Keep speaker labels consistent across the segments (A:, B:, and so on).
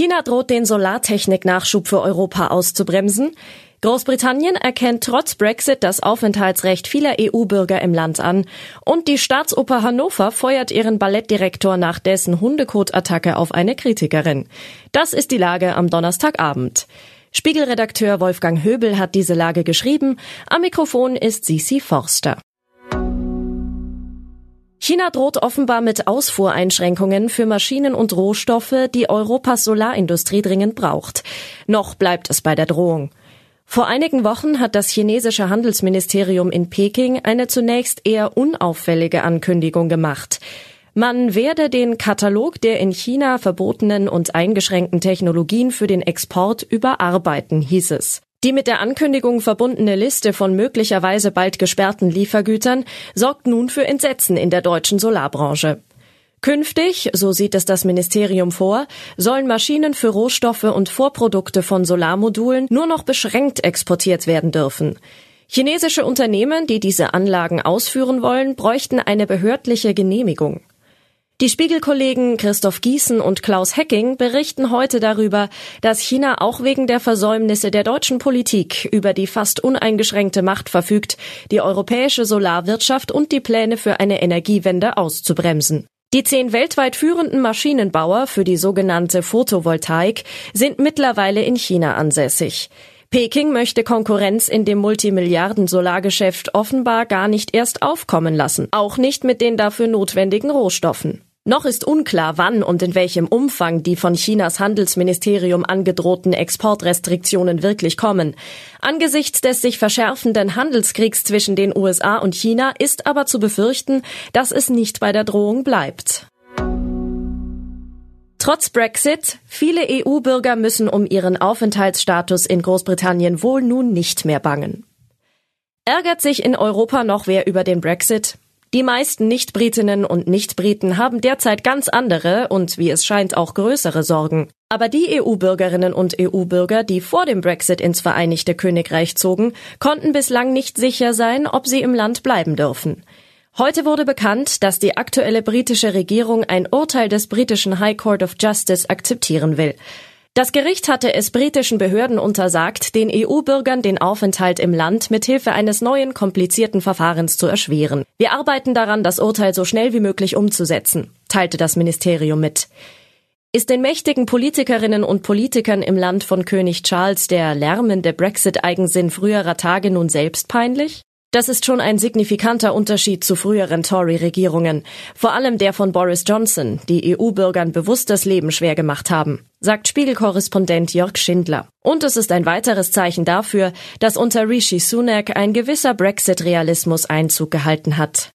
A: China droht den Solartechnik-Nachschub für Europa auszubremsen. Großbritannien erkennt trotz Brexit das Aufenthaltsrecht vieler EU-Bürger im Land an. Und die Staatsoper Hannover feuert ihren Ballettdirektor nach dessen Hundekotattacke auf eine Kritikerin. Das ist die Lage am Donnerstagabend. Spiegelredakteur Wolfgang Höbel hat diese Lage geschrieben. Am Mikrofon ist Sisi Forster. China droht offenbar mit Ausfuhreinschränkungen für Maschinen und Rohstoffe, die Europas Solarindustrie dringend braucht. Noch bleibt es bei der Drohung. Vor einigen Wochen hat das chinesische Handelsministerium in Peking eine zunächst eher unauffällige Ankündigung gemacht. Man werde den Katalog der in China verbotenen und eingeschränkten Technologien für den Export überarbeiten, hieß es. Die mit der Ankündigung verbundene Liste von möglicherweise bald gesperrten Liefergütern sorgt nun für Entsetzen in der deutschen Solarbranche. Künftig, so sieht es das Ministerium vor, sollen Maschinen für Rohstoffe und Vorprodukte von Solarmodulen nur noch beschränkt exportiert werden dürfen. Chinesische Unternehmen, die diese Anlagen ausführen wollen, bräuchten eine behördliche Genehmigung. Die Spiegelkollegen Christoph Gießen und Klaus Hecking berichten heute darüber, dass China auch wegen der Versäumnisse der deutschen Politik über die fast uneingeschränkte Macht verfügt, die europäische Solarwirtschaft und die Pläne für eine Energiewende auszubremsen. Die zehn weltweit führenden Maschinenbauer für die sogenannte Photovoltaik sind mittlerweile in China ansässig. Peking möchte Konkurrenz in dem Multimilliarden-Solargeschäft offenbar gar nicht erst aufkommen lassen, auch nicht mit den dafür notwendigen Rohstoffen. Noch ist unklar, wann und in welchem Umfang die von Chinas Handelsministerium angedrohten Exportrestriktionen wirklich kommen. Angesichts des sich verschärfenden Handelskriegs zwischen den USA und China ist aber zu befürchten, dass es nicht bei der Drohung bleibt. Trotz Brexit, viele EU-Bürger müssen um ihren Aufenthaltsstatus in Großbritannien wohl nun nicht mehr bangen. Ärgert sich in Europa noch wer über den Brexit? Die meisten Nicht-Britinnen und Nicht-Briten haben derzeit ganz andere und wie es scheint auch größere Sorgen. Aber die EU-Bürgerinnen und EU-Bürger, die vor dem Brexit ins Vereinigte Königreich zogen, konnten bislang nicht sicher sein, ob sie im Land bleiben dürfen. Heute wurde bekannt, dass die aktuelle britische Regierung ein Urteil des britischen High Court of Justice akzeptieren will. Das Gericht hatte es britischen Behörden untersagt, den EU-Bürgern den Aufenthalt im Land mithilfe eines neuen komplizierten Verfahrens zu erschweren. Wir arbeiten daran, das Urteil so schnell wie möglich umzusetzen, teilte das Ministerium mit. Ist den mächtigen Politikerinnen und Politikern im Land von König Charles der lärmende Brexit-Eigensinn früherer Tage nun selbst peinlich? Das ist schon ein signifikanter Unterschied zu früheren Tory-Regierungen, vor allem der von Boris Johnson, die EU-Bürgern bewusst das Leben schwer gemacht haben, sagt Spiegelkorrespondent Jörg Schindler. Und es ist ein weiteres Zeichen dafür, dass unter Rishi Sunak ein gewisser Brexit-Realismus Einzug gehalten hat.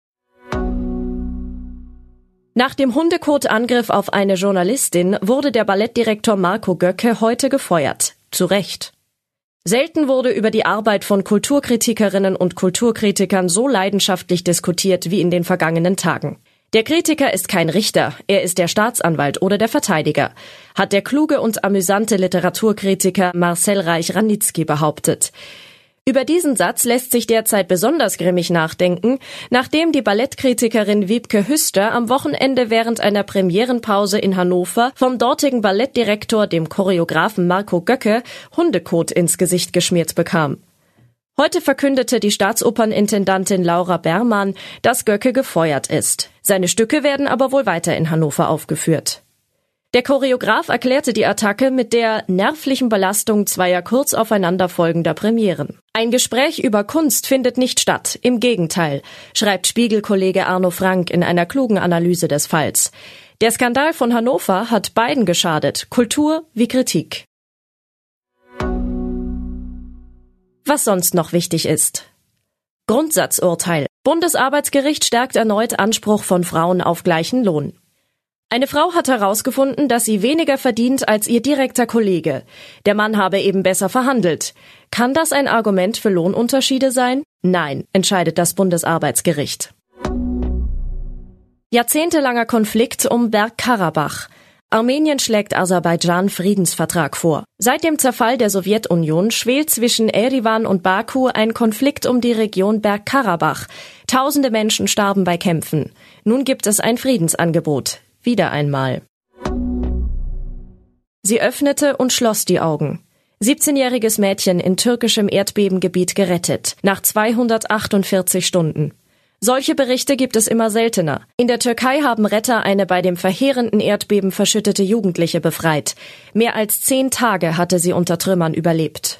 A: Nach dem Hundekot-Angriff auf eine Journalistin wurde der Ballettdirektor Marco Göcke heute gefeuert. Zu Recht. Selten wurde über die Arbeit von Kulturkritikerinnen und Kulturkritikern so leidenschaftlich diskutiert wie in den vergangenen Tagen. Der Kritiker ist kein Richter, er ist der Staatsanwalt oder der Verteidiger, hat der kluge und amüsante Literaturkritiker Marcel Reich-Ranitzky behauptet. Über diesen Satz lässt sich derzeit besonders grimmig nachdenken, nachdem die Ballettkritikerin Wiebke Hüster am Wochenende während einer Premierenpause in Hannover vom dortigen Ballettdirektor, dem Choreografen Marco Göcke, Hundekot ins Gesicht geschmiert bekam. Heute verkündete die Staatsopernintendantin Laura Bermann, dass Göcke gefeuert ist. Seine Stücke werden aber wohl weiter in Hannover aufgeführt. Der Choreograf erklärte die Attacke mit der nervlichen Belastung zweier kurz aufeinanderfolgender Premieren. Ein Gespräch über Kunst findet nicht statt, im Gegenteil, schreibt Spiegelkollege Arno Frank in einer klugen Analyse des Falls. Der Skandal von Hannover hat beiden geschadet, Kultur wie Kritik. Was sonst noch wichtig ist. Grundsatzurteil. Bundesarbeitsgericht stärkt erneut Anspruch von Frauen auf gleichen Lohn. Eine Frau hat herausgefunden, dass sie weniger verdient als ihr direkter Kollege. Der Mann habe eben besser verhandelt. Kann das ein Argument für Lohnunterschiede sein? Nein, entscheidet das Bundesarbeitsgericht. Jahrzehntelanger Konflikt um Bergkarabach. Armenien schlägt Aserbaidschan Friedensvertrag vor. Seit dem Zerfall der Sowjetunion schwelt zwischen Erivan und Baku ein Konflikt um die Region Bergkarabach. Tausende Menschen starben bei Kämpfen. Nun gibt es ein Friedensangebot. Wieder einmal. Sie öffnete und schloss die Augen. 17-jähriges Mädchen in türkischem Erdbebengebiet gerettet, nach 248 Stunden. Solche Berichte gibt es immer seltener. In der Türkei haben Retter eine bei dem verheerenden Erdbeben verschüttete Jugendliche befreit. Mehr als zehn Tage hatte sie unter Trümmern überlebt.